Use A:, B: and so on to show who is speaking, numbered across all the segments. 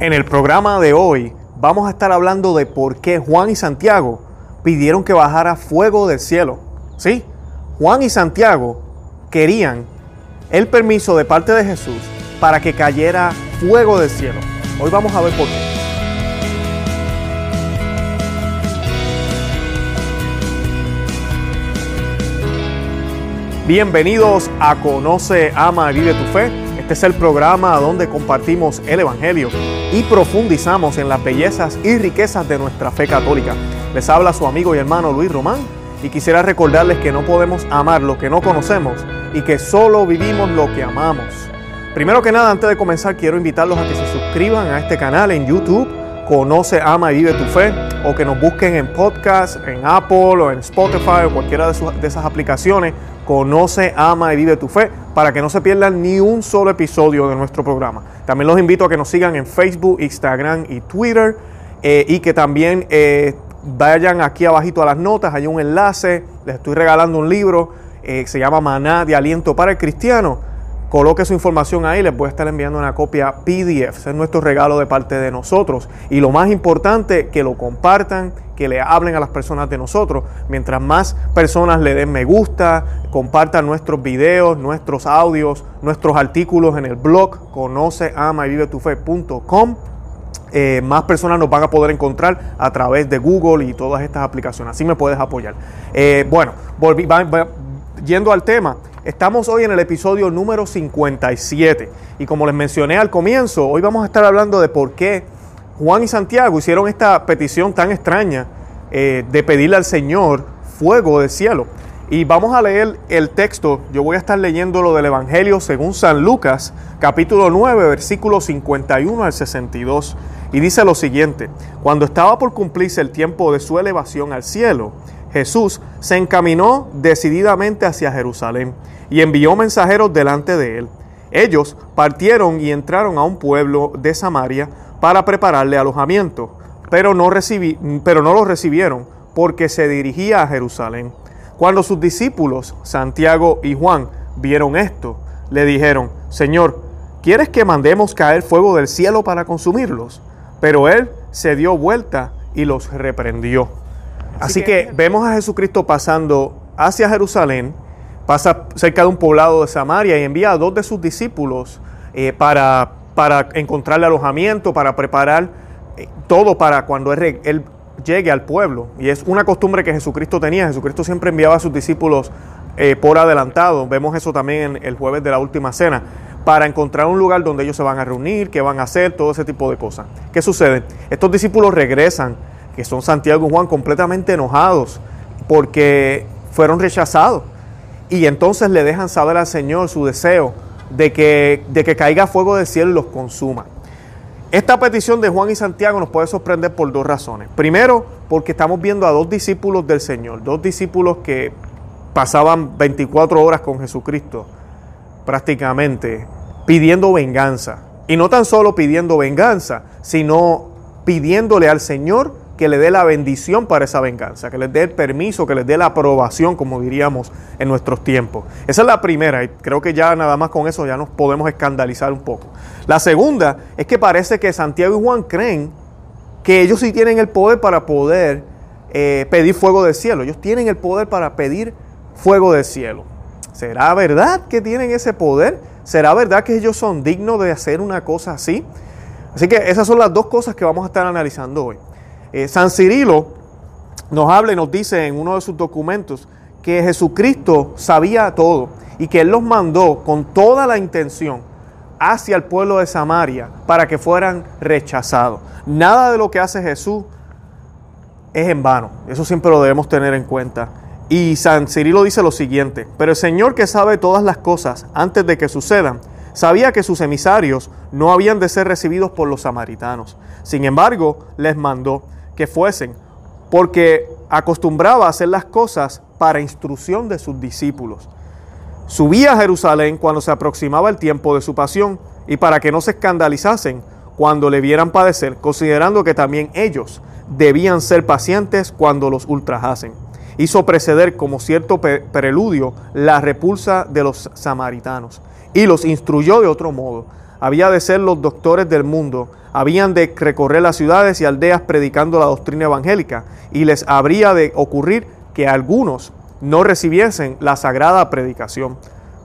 A: En el programa de hoy vamos a estar hablando de por qué Juan y Santiago pidieron que bajara fuego del cielo. Sí, Juan y Santiago querían el permiso de parte de Jesús para que cayera fuego del cielo. Hoy vamos a ver por qué. Bienvenidos a Conoce, Ama y Vive tu Fe. Este es el programa donde compartimos el Evangelio y profundizamos en las bellezas y riquezas de nuestra fe católica. Les habla su amigo y hermano Luis Román y quisiera recordarles que no podemos amar lo que no conocemos y que solo vivimos lo que amamos. Primero que nada, antes de comenzar, quiero invitarlos a que se suscriban a este canal en YouTube, Conoce, Ama y Vive tu Fe, o que nos busquen en podcast, en Apple o en Spotify o cualquiera de, de esas aplicaciones Conoce, ama y vive tu fe para que no se pierdan ni un solo episodio de nuestro programa. También los invito a que nos sigan en Facebook, Instagram y Twitter eh, y que también eh, vayan aquí abajito a las notas, hay un enlace, les estoy regalando un libro, eh, se llama Maná de Aliento para el Cristiano coloque su información ahí, les voy a estar enviando una copia PDF. Es nuestro regalo de parte de nosotros. Y lo más importante, que lo compartan, que le hablen a las personas de nosotros. Mientras más personas le den me gusta, compartan nuestros videos, nuestros audios, nuestros artículos en el blog conoce, ama y vive. Eh, más personas nos van a poder encontrar a través de Google y todas estas aplicaciones. Así me puedes apoyar. Eh, bueno, volví, yendo al tema, Estamos hoy en el episodio número 57 y como les mencioné al comienzo, hoy vamos a estar hablando de por qué Juan y Santiago hicieron esta petición tan extraña eh, de pedirle al Señor fuego del cielo. Y vamos a leer el texto, yo voy a estar leyendo lo del Evangelio según San Lucas, capítulo 9, versículo 51 al 62. Y dice lo siguiente, cuando estaba por cumplirse el tiempo de su elevación al cielo, Jesús se encaminó decididamente hacia Jerusalén y envió mensajeros delante de él. Ellos partieron y entraron a un pueblo de Samaria para prepararle alojamiento, pero no, recibí, pero no lo recibieron porque se dirigía a Jerusalén. Cuando sus discípulos, Santiago y Juan, vieron esto, le dijeron, Señor, ¿quieres que mandemos caer fuego del cielo para consumirlos? Pero él se dio vuelta y los reprendió. Así, que, vemos a Jesucristo pasando hacia Jerusalén, pasa cerca de un poblado de Samaria y envía a dos de sus discípulos eh, para, para encontrarle alojamiento, para preparar eh, todo para cuando él, llegue al pueblo. Y es una costumbre que Jesucristo tenía. Jesucristo siempre enviaba a sus discípulos eh, por adelantado. Vemos eso también en el jueves de la última cena para encontrar un lugar donde ellos se van a reunir, qué van a hacer, todo ese tipo de cosas. ¿Qué sucede? Estos discípulos regresan que son Santiago y Juan, completamente enojados porque fueron rechazados. Y entonces le dejan saber al Señor su deseo de que, de que caiga fuego del cielo y los consuma. Esta petición de Juan y Santiago nos puede sorprender por dos razones. Primero, porque estamos viendo a dos discípulos del Señor, dos discípulos que pasaban 24 horas con Jesucristo, prácticamente, pidiendo venganza. Y no tan solo pidiendo venganza, sino pidiéndole al Señor que le dé la bendición para esa venganza, que les dé el permiso, que les dé la aprobación, como diríamos en nuestros tiempos. Esa es la primera y creo que ya nada más con eso ya nos podemos escandalizar un poco. La segunda es que parece que Santiago y Juan creen que ellos sí tienen el poder para poder eh, pedir fuego del cielo. Ellos tienen el poder para pedir fuego del cielo. ¿Será verdad que tienen ese poder? ¿Será verdad que ellos son dignos de hacer una cosa así? Así que esas son las dos cosas que vamos a estar analizando hoy. Eh, San Cirilo nos habla y nos dice en uno de sus documentos que Jesucristo sabía todo y que Él los mandó con toda la intención hacia el pueblo de Samaria para que fueran rechazados. Nada de lo que hace Jesús es en vano. Eso siempre lo debemos tener en cuenta. Y San Cirilo dice lo siguiente, pero el Señor que sabe todas las cosas antes de que sucedan, sabía que sus emisarios no habían de ser recibidos por los samaritanos. Sin embargo, les mandó que fuesen, porque acostumbraba a hacer las cosas para instrucción de sus discípulos. Subía a Jerusalén cuando se aproximaba el tiempo de su pasión y para que no se escandalizasen cuando le vieran padecer, considerando que también ellos debían ser pacientes cuando los ultrajasen. Hizo preceder como cierto preludio la repulsa de los samaritanos y los instruyó de otro modo. Había de ser los doctores del mundo habían de recorrer las ciudades y aldeas predicando la doctrina evangélica y les habría de ocurrir que algunos no recibiesen la sagrada predicación,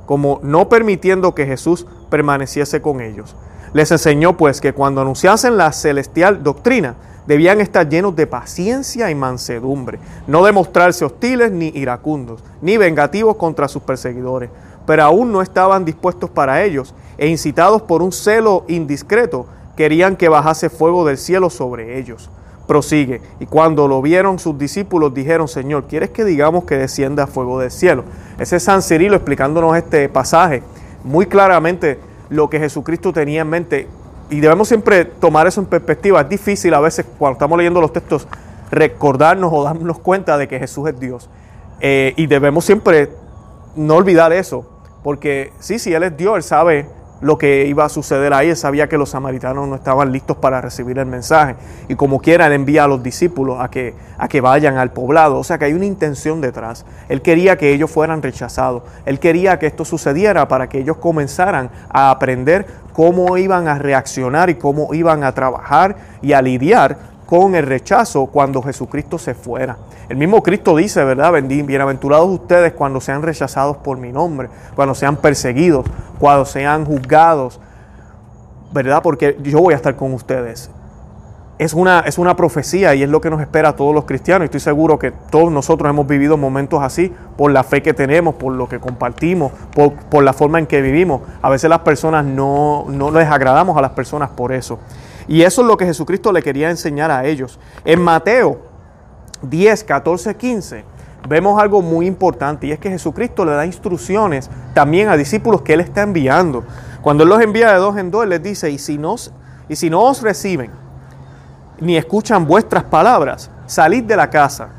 A: como no permitiendo que Jesús permaneciese con ellos. Les enseñó pues que cuando anunciasen la celestial doctrina, debían estar llenos de paciencia y mansedumbre, no demostrarse hostiles ni iracundos, ni vengativos contra sus perseguidores, pero aún no estaban dispuestos para ellos, e incitados por un celo indiscreto, querían que bajase fuego del cielo sobre ellos. Prosigue, y cuando lo vieron sus discípulos dijeron, Señor, ¿quieres que digamos que descienda fuego del cielo? Ese es San Cirilo explicándonos este pasaje muy claramente lo que Jesucristo tenía en mente. Y debemos siempre tomar eso en perspectiva. Es difícil a veces cuando estamos leyendo los textos recordarnos o darnos cuenta de que Jesús es Dios. Eh, y debemos siempre no olvidar eso. Porque sí, sí, Él es Dios, Él sabe lo que iba a suceder ahí. Él sabía que los samaritanos no estaban listos para recibir el mensaje. Y como quiera, él envía a los discípulos a que, a que vayan al poblado. O sea que hay una intención detrás. Él quería que ellos fueran rechazados. Él quería que esto sucediera para que ellos comenzaran a aprender cómo iban a reaccionar y cómo iban a trabajar y a lidiar con el rechazo cuando Jesucristo se fuera. El mismo Cristo dice, ¿verdad? Bienaventurados ustedes cuando sean rechazados por mi nombre, cuando sean perseguidos, cuando sean juzgados, ¿verdad? Porque yo voy a estar con ustedes. Es una, es una profecía y es lo que nos espera a todos los cristianos. Estoy seguro que todos nosotros hemos vivido momentos así por la fe que tenemos, por lo que compartimos, por, por la forma en que vivimos. A veces las personas no, no les agradamos a las personas por eso. Y eso es lo que Jesucristo le quería enseñar a ellos. En Mateo 10, 14, 15 vemos algo muy importante y es que Jesucristo le da instrucciones también a discípulos que Él está enviando. Cuando Él los envía de dos en dos, Él les dice, y si, no, y si no os reciben ni escuchan vuestras palabras, salid de la casa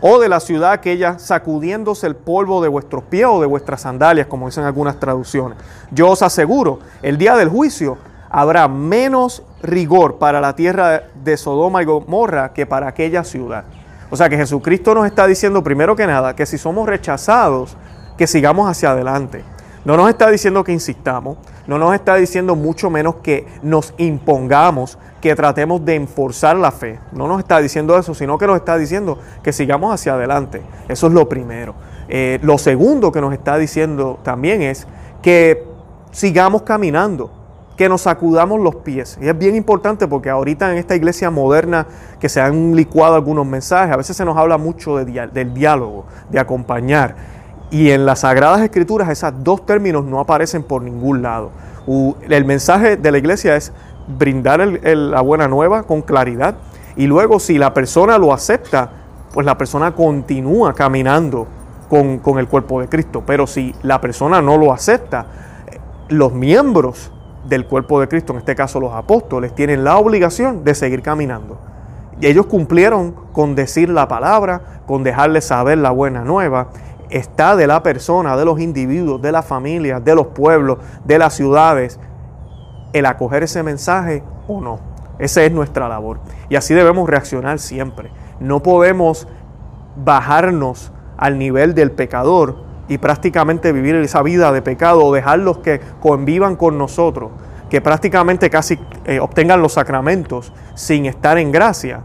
A: o de la ciudad aquella sacudiéndose el polvo de vuestros pies o de vuestras sandalias, como dicen algunas traducciones. Yo os aseguro, el día del juicio habrá menos rigor para la tierra de Sodoma y Gomorra que para aquella ciudad. O sea que Jesucristo nos está diciendo primero que nada que si somos rechazados, que sigamos hacia adelante. No nos está diciendo que insistamos, no nos está diciendo mucho menos que nos impongamos, que tratemos de enforzar la fe. No nos está diciendo eso, sino que nos está diciendo que sigamos hacia adelante. Eso es lo primero. Eh, lo segundo que nos está diciendo también es que sigamos caminando que nos sacudamos los pies. Y es bien importante porque ahorita en esta iglesia moderna que se han licuado algunos mensajes, a veces se nos habla mucho de, del diálogo, de acompañar. Y en las Sagradas Escrituras esos dos términos no aparecen por ningún lado. el mensaje de la iglesia es brindar la buena nueva con claridad y luego si la persona lo acepta, pues la persona continúa caminando con, con el cuerpo de Cristo. Pero si la persona no lo acepta, los miembros del cuerpo de Cristo, en este caso los apóstoles, tienen la obligación de seguir caminando. Y ellos cumplieron con decir la palabra, con dejarle saber la buena nueva. Está de la persona, de los individuos, de las familias, de los pueblos, de las ciudades, el acoger ese mensaje o no. Esa es nuestra labor. Y así debemos reaccionar siempre. No podemos bajarnos al nivel del pecador y prácticamente vivir esa vida de pecado o dejarlos que convivan con nosotros, que prácticamente casi eh, obtengan los sacramentos sin estar en gracia,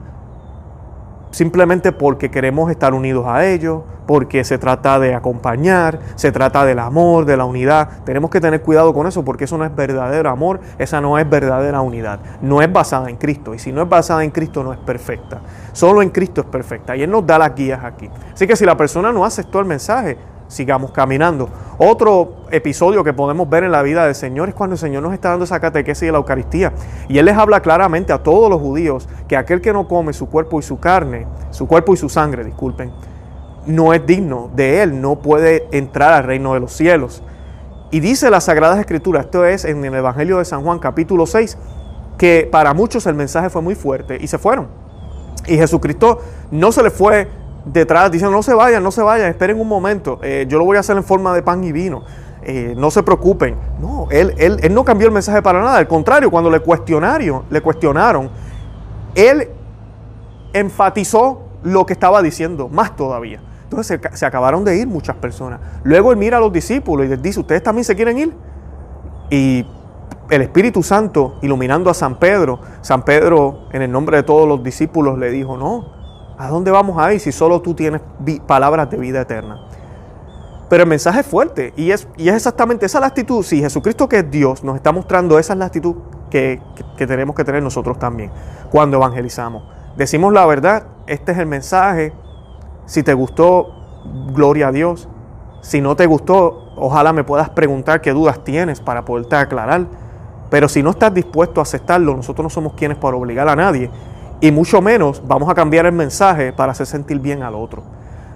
A: simplemente porque queremos estar unidos a ellos, porque se trata de acompañar, se trata del amor, de la unidad. Tenemos que tener cuidado con eso porque eso no es verdadero amor, esa no es verdadera unidad, no es basada en Cristo y si no es basada en Cristo no es perfecta. Solo en Cristo es perfecta y Él nos da las guías aquí. Así que si la persona no aceptó el mensaje, sigamos caminando. Otro episodio que podemos ver en la vida del Señor es cuando el Señor nos está dando esa catequesis de la Eucaristía. Y Él les habla claramente a todos los judíos que aquel que no come su cuerpo y su carne, su cuerpo y su sangre, disculpen, no es digno de Él, no puede entrar al reino de los cielos. Y dice las Sagradas Escrituras, esto es en el Evangelio de San Juan capítulo 6, que para muchos el mensaje fue muy fuerte y se fueron. Y Jesucristo no se le fue detrás dicen, no se vayan, no se vayan, esperen un momento, eh, yo lo voy a hacer en forma de pan y vino. Eh, no se preocupen. No, él, él, él, no cambió el mensaje para nada. Al contrario, cuando le cuestionaron, le cuestionaron, él enfatizó lo que estaba diciendo, más todavía. Entonces se, se, acabaron de ir muchas personas. Luego él mira a los discípulos y les dice, ¿ustedes también se quieren ir? Y el Espíritu Santo iluminando a San Pedro, San Pedro en el nombre de todos los discípulos le dijo, no, ¿a dónde vamos a ir si solo tú tienes palabras de vida eterna? Pero el mensaje es fuerte y es, exactamente esa la actitud. Si Jesucristo que es Dios nos está mostrando, esa es la actitud que, que tenemos que tener nosotros también cuando evangelizamos. Decimos la verdad, este es el mensaje. Si te gustó, gloria a Dios. Si no te gustó, ojalá me puedas preguntar qué dudas tienes para poderte aclarar. Pero si no estás dispuesto a aceptarlo, nosotros no somos quienes para obligar a nadie. Y mucho menos vamos a cambiar el mensaje para hacer sentir bien al otro.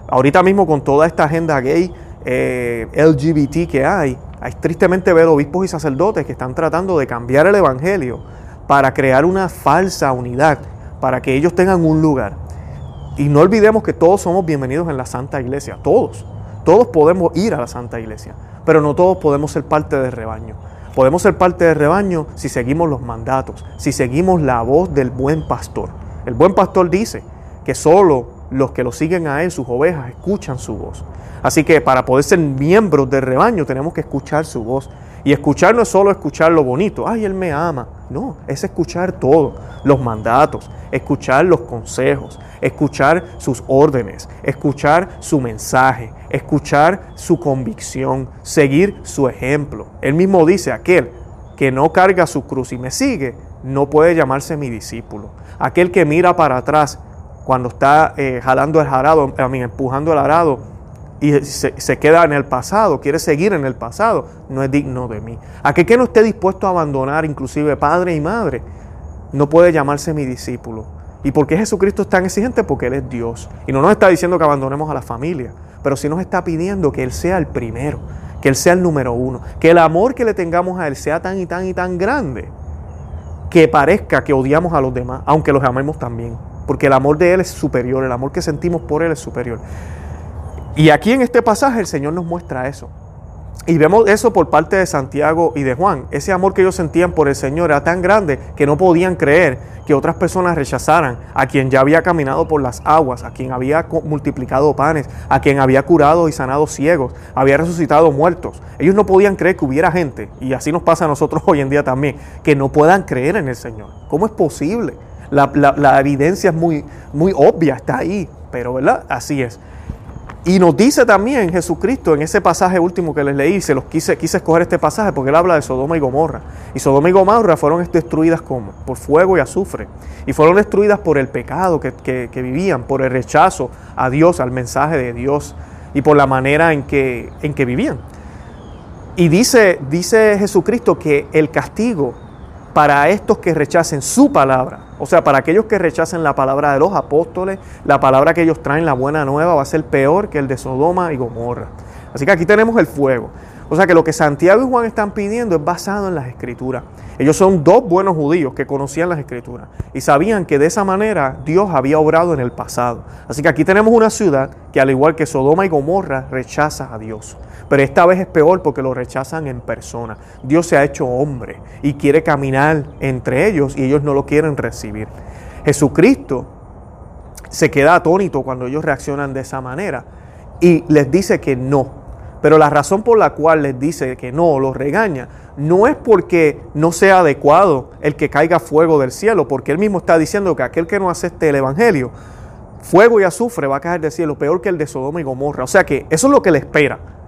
A: Ahorita mismo con toda esta agenda gay, eh, LGBT que hay, hay tristemente ver obispos y sacerdotes que están tratando de cambiar el Evangelio para crear una falsa unidad, para que ellos tengan un lugar. Y no olvidemos que todos somos bienvenidos en la Santa Iglesia, todos. Todos podemos ir a la Santa Iglesia, pero no todos podemos ser parte del rebaño. Podemos ser parte del rebaño si seguimos los mandatos, si seguimos la voz del buen pastor. El buen pastor dice que solo los que lo siguen a él, sus ovejas, escuchan su voz. Así que para poder ser miembros del rebaño tenemos que escuchar su voz. Y escuchar no es solo escuchar lo bonito, ay, Él me ama. No, es escuchar todo, los mandatos, escuchar los consejos, escuchar sus órdenes, escuchar su mensaje, escuchar su convicción, seguir su ejemplo. Él mismo dice, aquel que no carga su cruz y me sigue, no puede llamarse mi discípulo. Aquel que mira para atrás cuando está eh, jalando el arado, a mí, empujando el arado y se, queda en el pasado, quiere seguir en el pasado, no es digno de mí. Aquel que no esté dispuesto a abandonar inclusive padre y madre, no puede llamarse mi discípulo. ¿Y por qué Jesucristo es tan exigente? Porque Él es Dios. Y no nos está diciendo que abandonemos a la familia, pero sí nos está pidiendo que Él sea el primero, que Él sea el número uno, que el amor que le tengamos a Él sea tan y tan y tan grande, que parezca que odiamos a los demás, aunque los amemos también, porque el amor de Él es superior, el amor que sentimos por Él es superior. Y aquí en este pasaje el Señor nos muestra eso. Y vemos eso por parte de Santiago y de Juan. Ese amor que ellos sentían por el Señor era tan grande que no podían creer que otras personas rechazaran a quien ya había caminado por las aguas, a quien había multiplicado panes, a quien había curado y sanado ciegos, había resucitado muertos. Ellos no podían creer que hubiera gente, y así nos pasa a nosotros hoy en día también, que no puedan creer en el Señor. ¿Cómo es posible? La, evidencia es muy, muy obvia, está ahí, pero ¿verdad? Así es. Y nos dice también Jesucristo en ese pasaje último que les leí, se los quise, quise escoger este pasaje porque él habla de Sodoma y Gomorra. Y Sodoma y Gomorra fueron destruidas como? Por fuego y azufre. Y fueron destruidas por el pecado que, vivían, por el rechazo a Dios, al mensaje de Dios y por la manera en que, en que vivían. Y dice, dice Jesucristo que el castigo para estos que rechacen su palabra, o sea, para aquellos que rechacen la palabra de los apóstoles, la palabra que ellos traen, la buena nueva, va a ser peor que el de Sodoma y Gomorra. Así que aquí tenemos el fuego. O sea que lo que Santiago y Juan están pidiendo es basado en las escrituras. Ellos son dos buenos judíos que conocían las escrituras y sabían que de esa manera Dios había obrado en el pasado. Así que aquí tenemos una ciudad que al igual que Sodoma y Gomorra rechaza a Dios. Pero esta vez es peor porque lo rechazan en persona. Dios se ha hecho hombre y quiere caminar entre ellos y ellos no lo quieren recibir. Jesucristo se queda atónito cuando ellos reaccionan de esa manera y les dice que no, pero la razón por la cual les dice que no, los regaña, no es porque no sea adecuado el que caiga fuego del cielo, porque él mismo está diciendo que aquel que no acepte el Evangelio, fuego y azufre va a caer del cielo, peor que el de Sodoma y Gomorra. O sea que eso es lo que le espera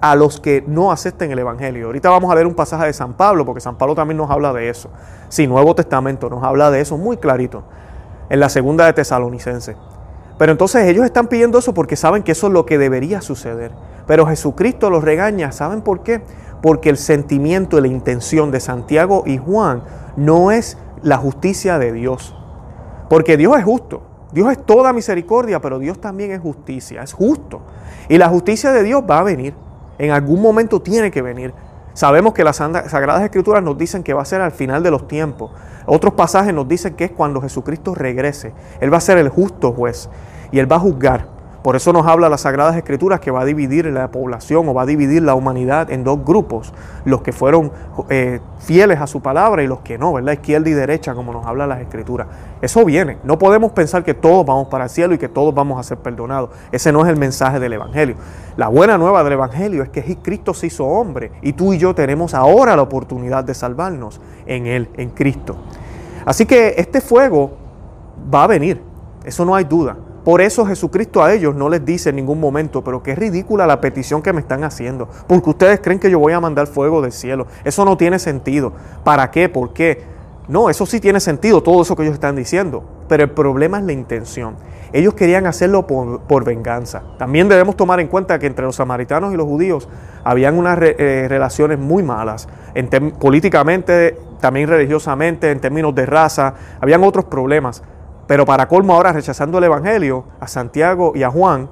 A: a los que no acepten el Evangelio. Ahorita vamos a leer un pasaje de San Pablo, porque San Pablo también nos habla de eso. Sí, Nuevo Testamento nos habla de eso muy clarito, en la segunda de Tesalonicense. Pero entonces ellos están pidiendo eso porque saben que eso es lo que debería suceder. Pero Jesucristo los regaña, ¿saben por qué? Porque el sentimiento y la intención de Santiago y Juan no es la justicia de Dios. Porque Dios es justo. Dios es toda misericordia, pero Dios también es justicia, es justo. Y la justicia de Dios va a venir. En algún momento tiene que venir. Sabemos que las Sagradas Escrituras nos dicen que va a ser al final de los tiempos. Otros pasajes nos dicen que es cuando Jesucristo regrese. Él va a ser el justo juez y Él va a juzgar Por eso nos habla las Sagradas Escrituras que va a dividir la población o va a dividir la humanidad en dos grupos, los que fueron eh, fieles a su palabra y los que no, ¿verdad? Izquierda y derecha, como nos habla las Escrituras. Eso viene. No podemos pensar que todos vamos para el cielo y que todos vamos a ser perdonados. Ese no es el mensaje del Evangelio. La buena nueva del Evangelio es que Cristo se hizo hombre y tú y yo tenemos ahora la oportunidad de salvarnos en Él, en Cristo. Así que este fuego va a venir, eso no hay duda. Por eso Jesucristo a ellos no les dice en ningún momento, pero qué ridícula la petición que me están haciendo, porque ustedes creen que yo voy a mandar fuego del cielo. Eso no tiene sentido. ¿Para qué? ¿Por qué? No, eso sí tiene sentido, todo eso que ellos están diciendo, pero el problema es la intención. Ellos querían hacerlo por, venganza. También debemos tomar en cuenta que entre los samaritanos y los judíos habían unas eh, relaciones muy malas, políticamente, también religiosamente, en términos de raza, habían otros problemas. Pero para colmo ahora, rechazando el Evangelio, a Santiago y a Juan,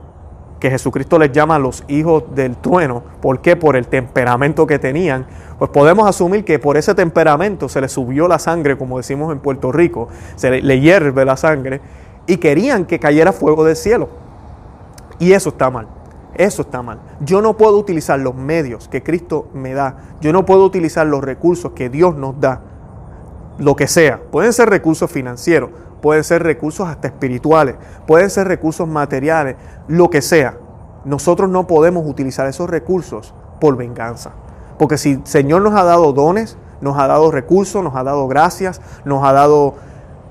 A: que Jesucristo les llama los hijos del trueno, ¿por qué? Por el temperamento que tenían, pues podemos asumir que por ese temperamento se les subió la sangre, como decimos en Puerto Rico, se le, le hierve la sangre, y querían que cayera fuego del cielo. Y eso está mal. Eso está mal. Yo no puedo utilizar los medios que Cristo me da. Yo no puedo utilizar los recursos que Dios nos da. Lo que sea. Pueden ser recursos financieros, pueden ser recursos hasta espirituales, pueden ser recursos materiales, lo que sea. Nosotros no podemos utilizar esos recursos por venganza. Porque si el Señor nos ha dado dones, nos ha dado recursos, nos ha dado gracias, nos ha dado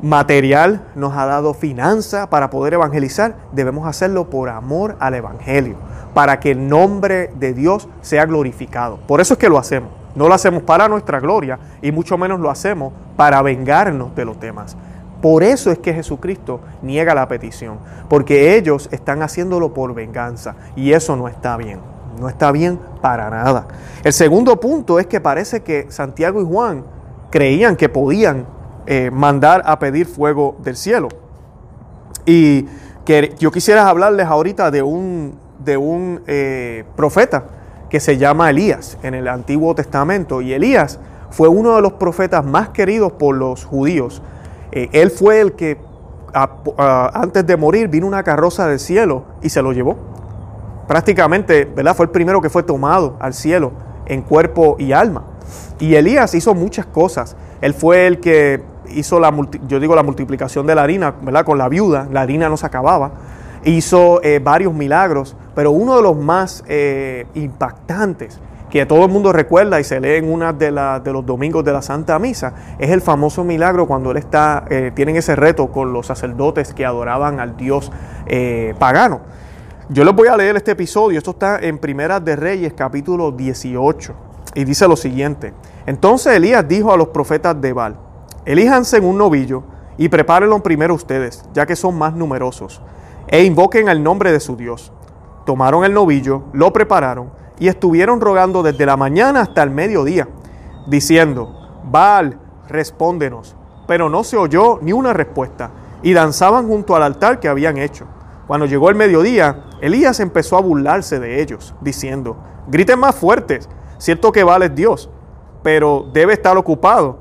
A: material, nos ha dado finanza para poder evangelizar, debemos hacerlo por amor al Evangelio, para que el nombre de Dios sea glorificado. Por eso es que lo hacemos. No lo hacemos para nuestra gloria y mucho menos lo hacemos para vengarnos de los demás. Por eso es que Jesucristo niega la petición, porque ellos están haciéndolo por venganza y eso no está bien, no está bien para nada. El segundo punto es que parece que Santiago y Juan creían que podían eh, mandar a pedir fuego del cielo. Y que yo quisiera hablarles ahorita de un, de un eh, profeta que se llama Elías en el Antiguo Testamento. Y Elías fue uno de los profetas más queridos por los judíos eh, él fue el que antes de morir vino una carroza del cielo y se lo llevó. Prácticamente, ¿verdad? Fue el primero que fue tomado al cielo en cuerpo y alma. Y Elías hizo muchas cosas. Él fue el que hizo la, yo digo, la multiplicación de la harina, ¿verdad? Con la viuda, la harina no se acababa. Hizo eh, varios milagros, pero uno de los más eh, impactantes que todo el mundo recuerda y se lee en una de, de los domingos de la Santa Misa, es el famoso milagro cuando él está, eh, tienen ese reto con los sacerdotes que adoraban al dios eh, pagano. Yo les voy a leer este episodio, esto está en Primera de Reyes capítulo 18, y dice lo siguiente, entonces Elías dijo a los profetas de Baal, elíjanse un novillo y prepárenlo primero ustedes, ya que son más numerosos, e invoquen el nombre de su Dios. Tomaron el novillo, lo prepararon, y estuvieron rogando desde la mañana hasta el mediodía, diciendo, Baal, respóndenos. Pero no se oyó ni una respuesta, y danzaban junto al altar que habían hecho. Cuando llegó el mediodía, Elías empezó a burlarse de ellos, diciendo, griten más fuertes, cierto que Baal es Dios, pero debe estar ocupado,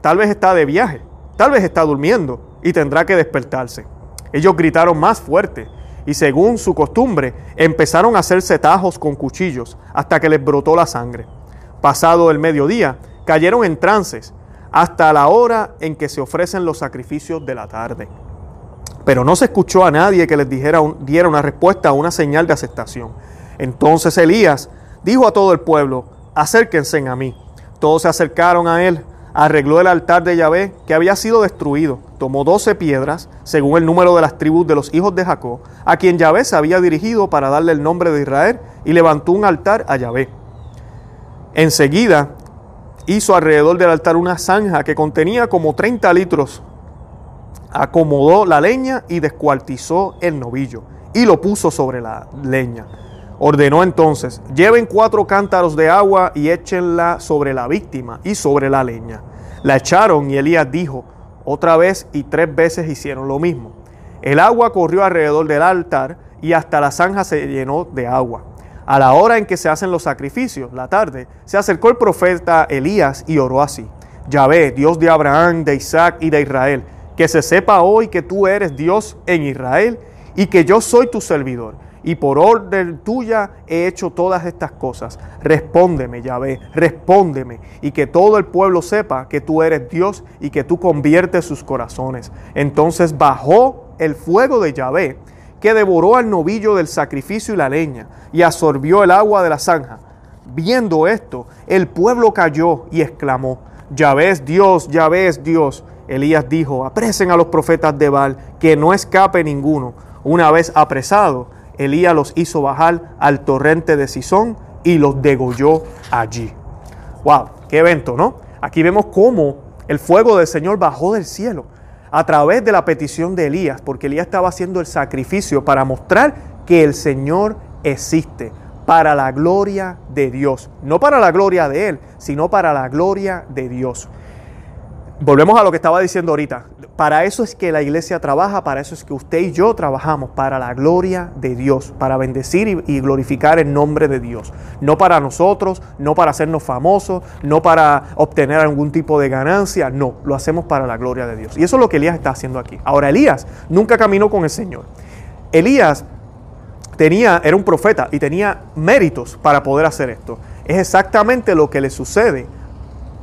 A: tal vez está de viaje, tal vez está durmiendo y tendrá que despertarse. Ellos gritaron más fuerte y según su costumbre empezaron a hacerse tajos con cuchillos hasta que les brotó la sangre. Pasado el mediodía, cayeron en trances hasta la hora en que se ofrecen los sacrificios de la tarde. Pero no se escuchó a nadie que les dijera diera una respuesta o una señal de aceptación. Entonces Elías dijo a todo el pueblo, acérquense a mí. Todos se acercaron a él arregló el altar de Yahvé que había sido destruido, tomó doce piedras, según el número de las tribus de los hijos de Jacob, a quien Yahvé se había dirigido para darle el nombre de Israel, y levantó un altar a Yahvé. Enseguida hizo alrededor del altar una zanja que contenía como 30 litros. Acomodó la leña y descuartizó el novillo y lo puso sobre la leña. Ordenó entonces, lleven cuatro cántaros de agua y échenla sobre la víctima y sobre la leña. La echaron y Elías dijo, otra vez y tres veces hicieron lo mismo. El agua corrió alrededor del altar y hasta la zanja se llenó de agua. A la hora en que se hacen los sacrificios, la tarde, se acercó el profeta Elías y oró así. Yahvé, Dios de Abraham, de Isaac y de Israel, que se sepa hoy que tú eres Dios en Israel y que yo soy tu servidor y por orden tuya he hecho todas estas cosas. Respóndeme, Yahvé, respóndeme, y que todo el pueblo sepa que tú eres Dios y que tú conviertes sus corazones. Entonces bajó el fuego de Yahvé, que devoró al novillo del sacrificio y la leña, y absorbió el agua de la zanja. Viendo esto, el pueblo cayó y exclamó, Yahvé es Dios, Yahvé es Dios. Elías dijo, apresen a los profetas de Baal, que no escape ninguno. Una vez apresado, Elías los hizo bajar al torrente de Sison y los degolló allí. ¡Wow! ¡Qué evento, ¿no? Aquí vemos cómo el fuego del Señor bajó del cielo a través de la petición de Elías, porque Elías estaba haciendo el sacrificio para mostrar que el Señor existe para la gloria de Dios. No para la gloria de Él, sino para la gloria de Dios. Volvemos a lo que estaba diciendo ahorita. Para eso es que la iglesia trabaja, para eso es que usted y yo trabajamos, para la gloria de Dios, para bendecir y, glorificar el nombre de Dios. No para nosotros, no para hacernos famosos, no para obtener algún tipo de ganancia, no, lo hacemos para la gloria de Dios. Y eso es lo que Elías está haciendo aquí. Ahora, Elías nunca caminó con el Señor. Elías tenía, era un profeta y tenía méritos para poder hacer esto. Es exactamente lo que le sucede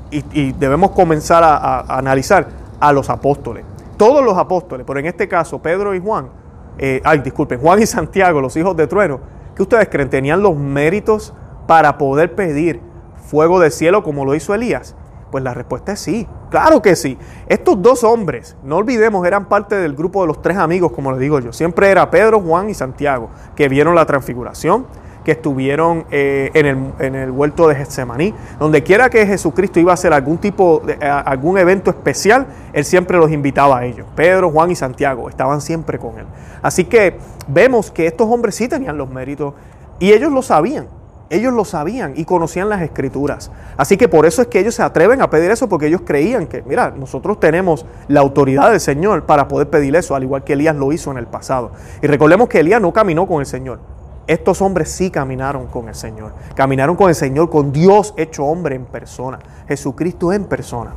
A: y, debemos comenzar a analizar a los apóstoles. Todos los apóstoles, pero en este caso Pedro y Juan, eh, ay, disculpen, Juan y Santiago, los hijos de trueno, ¿qué ustedes creen? ¿Tenían los méritos para poder pedir fuego del cielo como lo hizo Elías? Pues la respuesta es sí, claro que sí. Estos dos hombres, no olvidemos, eran parte del grupo de los tres amigos, como les digo yo. Siempre era Pedro, Juan y Santiago, que vieron la transfiguración, que estuvieron eh, en, el, en, el, huerto de Getsemaní. Donde quiera que Jesucristo iba a hacer algún tipo de algún evento especial, él siempre los invitaba a ellos. Pedro, Juan y Santiago estaban siempre con él. Así que vemos que estos hombres sí tenían los méritos y ellos lo sabían. Ellos lo sabían y conocían las escrituras. Así que por eso es que ellos se atreven a pedir eso porque ellos creían que, mira, nosotros tenemos la autoridad del Señor para poder pedir eso, al igual que Elías lo hizo en el pasado. Y recordemos que Elías no caminó con el Señor. Estos hombres sí caminaron con el Señor. Caminaron con el Señor, con Dios hecho hombre en persona. Jesucristo en persona.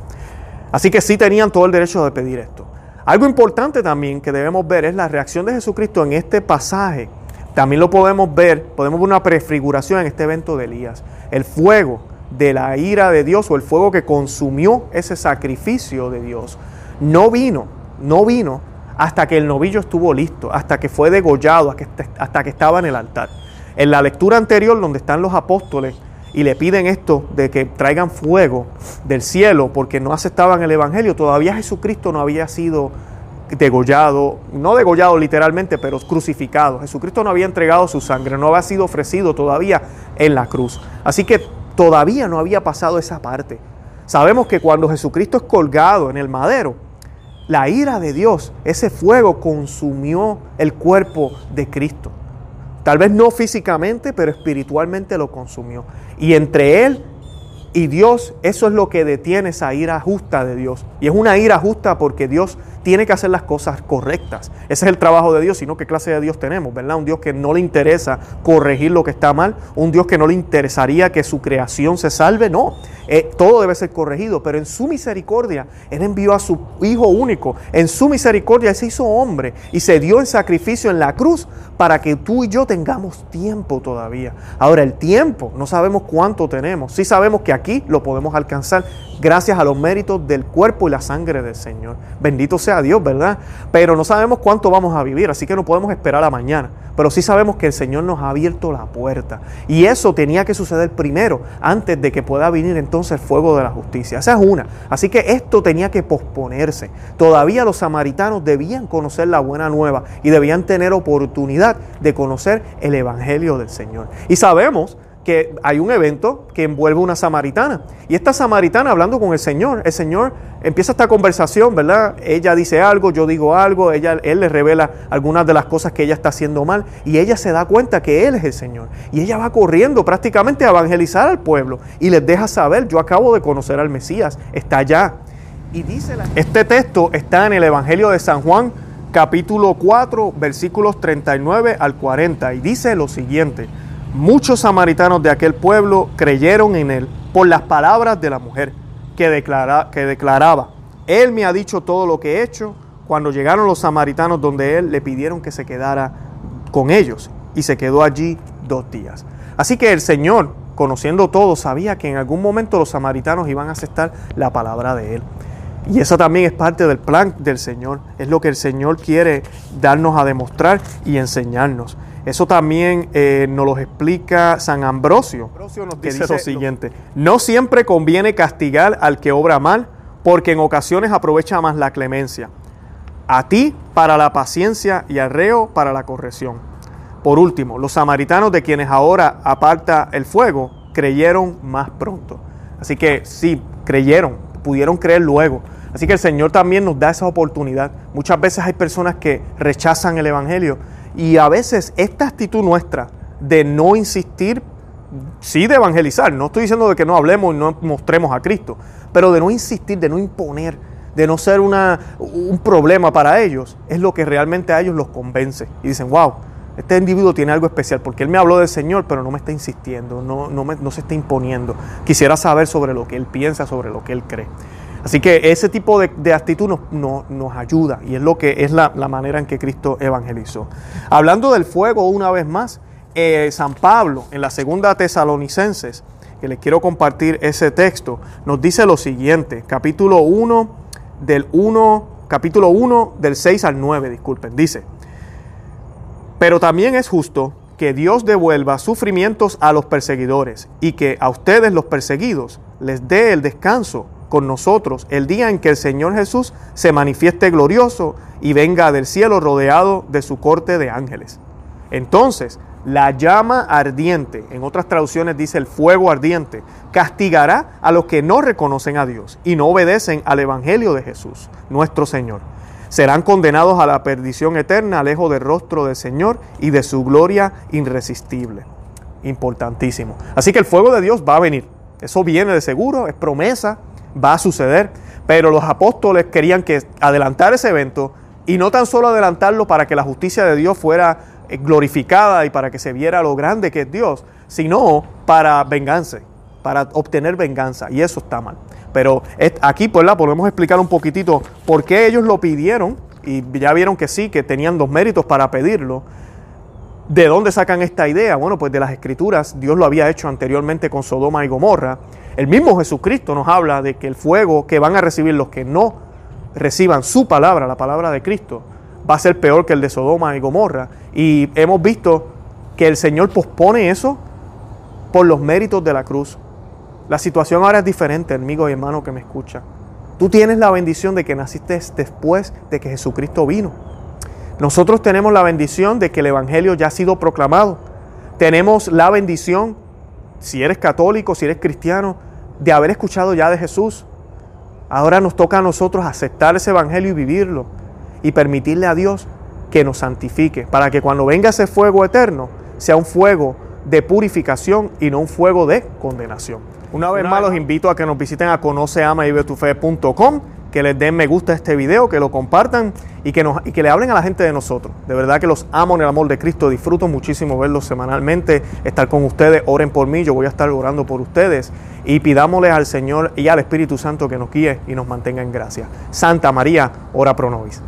A: Así que sí tenían todo el derecho de pedir esto. Algo importante también que debemos ver es la reacción de Jesucristo en este pasaje. También lo podemos ver, podemos ver una prefiguración en este evento de Elías. El fuego de la ira de Dios o el fuego que consumió ese sacrificio de Dios no vino, no vino hasta que el novillo estuvo listo, hasta que fue degollado, hasta que estaba en el altar. En la lectura anterior, donde están los apóstoles y le piden esto de que traigan fuego del cielo porque no aceptaban el Evangelio, todavía Jesucristo no había sido degollado, no degollado literalmente, pero crucificado. Jesucristo no había entregado su sangre, no había sido ofrecido todavía en la cruz. Así que todavía no había pasado esa parte. Sabemos que cuando Jesucristo es colgado en el madero, la ira de Dios, ese fuego consumió el cuerpo de Cristo. Tal vez no físicamente, pero espiritualmente lo consumió. Y entre Él y Dios, eso es lo que detiene esa ira justa de Dios. Y es una ira justa porque Dios tiene que hacer las cosas correctas. Ese es el trabajo de Dios, sino qué clase de Dios tenemos, ¿verdad? Un Dios que no le interesa corregir lo que está mal, un Dios que no le interesaría que su creación se salve, no. Eh, todo debe ser corregido, pero en su misericordia Él envió a su Hijo único, en su misericordia Él se hizo hombre y se dio en sacrificio en la cruz para que tú y yo tengamos tiempo todavía. Ahora el tiempo, no sabemos cuánto tenemos, sí sabemos que aquí lo podemos alcanzar gracias a los méritos del cuerpo y la sangre del Señor. Bendito sea Dios, ¿verdad? Pero no sabemos cuánto vamos a vivir, así que no podemos esperar a mañana. Pero sí sabemos que el Señor nos ha abierto la puerta. Y eso tenía que suceder primero, antes de que pueda venir entonces el fuego de la justicia. Esa es una. Así que esto tenía que posponerse. Todavía los samaritanos debían conocer la buena nueva y debían tener oportunidad de conocer el Evangelio del Señor. Y sabemos que hay un evento que envuelve una samaritana. Y esta samaritana hablando con el Señor, el Señor empieza esta conversación, ¿verdad? Ella dice algo, yo digo algo, ella, él le revela algunas de las cosas que ella está haciendo mal y ella se da cuenta que Él es el Señor. Y ella va corriendo prácticamente a evangelizar al pueblo y les deja saber, yo acabo de conocer al Mesías, está allá. Y dice Este texto está en el Evangelio de San Juan, capítulo 4, versículos 39 al 40, y dice lo siguiente. Muchos samaritanos de aquel pueblo creyeron en él por las palabras de la mujer que, declara, que declaraba, Él me ha dicho todo lo que he hecho, cuando llegaron los samaritanos donde él, le pidieron que se quedara con ellos y se quedó allí dos días. Así que el Señor, conociendo todo, sabía que en algún momento los samaritanos iban a aceptar la palabra de él. Y eso también es parte del plan del Señor. Es lo que el Señor quiere darnos a demostrar y enseñarnos. Eso también eh, nos lo explica San Ambrosio, Ambrosio nos dice, dice lo siguiente. No siempre conviene castigar al que obra mal, porque en ocasiones aprovecha más la clemencia. A ti para la paciencia y al reo para la corrección. Por último, los samaritanos de quienes ahora aparta el fuego creyeron más pronto. Así que sí, creyeron, pudieron creer luego. Así que el Señor también nos da esa oportunidad. Muchas veces hay personas que rechazan el Evangelio y a veces esta actitud nuestra de no insistir, sí de evangelizar, no estoy diciendo de que no hablemos y no mostremos a Cristo, pero de no insistir, de no imponer, de no ser una, un problema para ellos, es lo que realmente a ellos los convence. Y dicen, wow, este individuo tiene algo especial, porque él me habló del Señor, pero no me está insistiendo, no, no, no se está imponiendo. Quisiera saber sobre lo que él piensa, sobre lo que él cree. Así que ese tipo de, actitud nos, ayuda y es lo que es la, manera en que Cristo evangelizó. Hablando del fuego una vez más, eh, San Pablo en la segunda Tesalonicenses, que les quiero compartir ese texto, nos dice lo siguiente, capítulo 1 del 1, capítulo 1 del 6 al 9, disculpen, dice, pero también es justo que Dios devuelva sufrimientos a los perseguidores y que a ustedes los perseguidos les dé el descanso con nosotros el día en que el Señor Jesús se manifieste glorioso y venga del cielo rodeado de su corte de ángeles. Entonces, la llama ardiente, en otras traducciones dice el fuego ardiente, castigará a los que no reconocen a Dios y no obedecen al Evangelio de Jesús, nuestro Señor. Serán condenados a la perdición eterna, lejos del rostro del Señor y de su gloria irresistible. Importantísimo. Así que el fuego de Dios va a venir. Eso viene de seguro, es promesa, va a suceder. Pero los apóstoles querían que adelantar ese evento y no tan solo adelantarlo para que la justicia de Dios fuera eh, glorificada y para que se viera lo grande que es Dios, sino para venganza, para obtener venganza. Y eso está mal. Pero aquí pues la podemos explicar un poquitito por qué ellos lo pidieron y ya vieron que sí, que tenían dos méritos para pedirlo. ¿De dónde sacan esta idea? Bueno, pues de las escrituras, Dios lo había hecho anteriormente con Sodoma y Gomorra el mismo Jesucristo nos habla de que el fuego que van a recibir los que no reciban su palabra, la palabra de Cristo, va a ser peor que el de Sodoma y Gomorra. Y hemos visto que el Señor pospone eso por los méritos de la cruz. La situación ahora es diferente, amigo y hermano que me escucha. Tú tienes la bendición de que naciste después de que Jesucristo vino. Nosotros tenemos la bendición de que el Evangelio ya ha sido proclamado. Tenemos la bendición si eres católico, si eres cristiano, de haber escuchado ya de Jesús. Ahora nos toca a nosotros aceptar ese evangelio y vivirlo y permitirle a Dios que nos santifique, para que cuando venga ese fuego eterno sea un fuego de purificación y no un fuego de condenación. Una vez más los invito a que nos visiten a conoceamaybetufe.com que les den me gusta a este video, que lo compartan y que, nos, y que le hablen a la gente de nosotros. De verdad que los amo en el amor de Cristo, disfruto muchísimo verlos semanalmente, estar con ustedes, oren por mí, yo voy a estar orando por ustedes y pidámosle al Señor y al Espíritu Santo que nos guíe y nos mantenga en gracia. Santa María, ora pro nobis.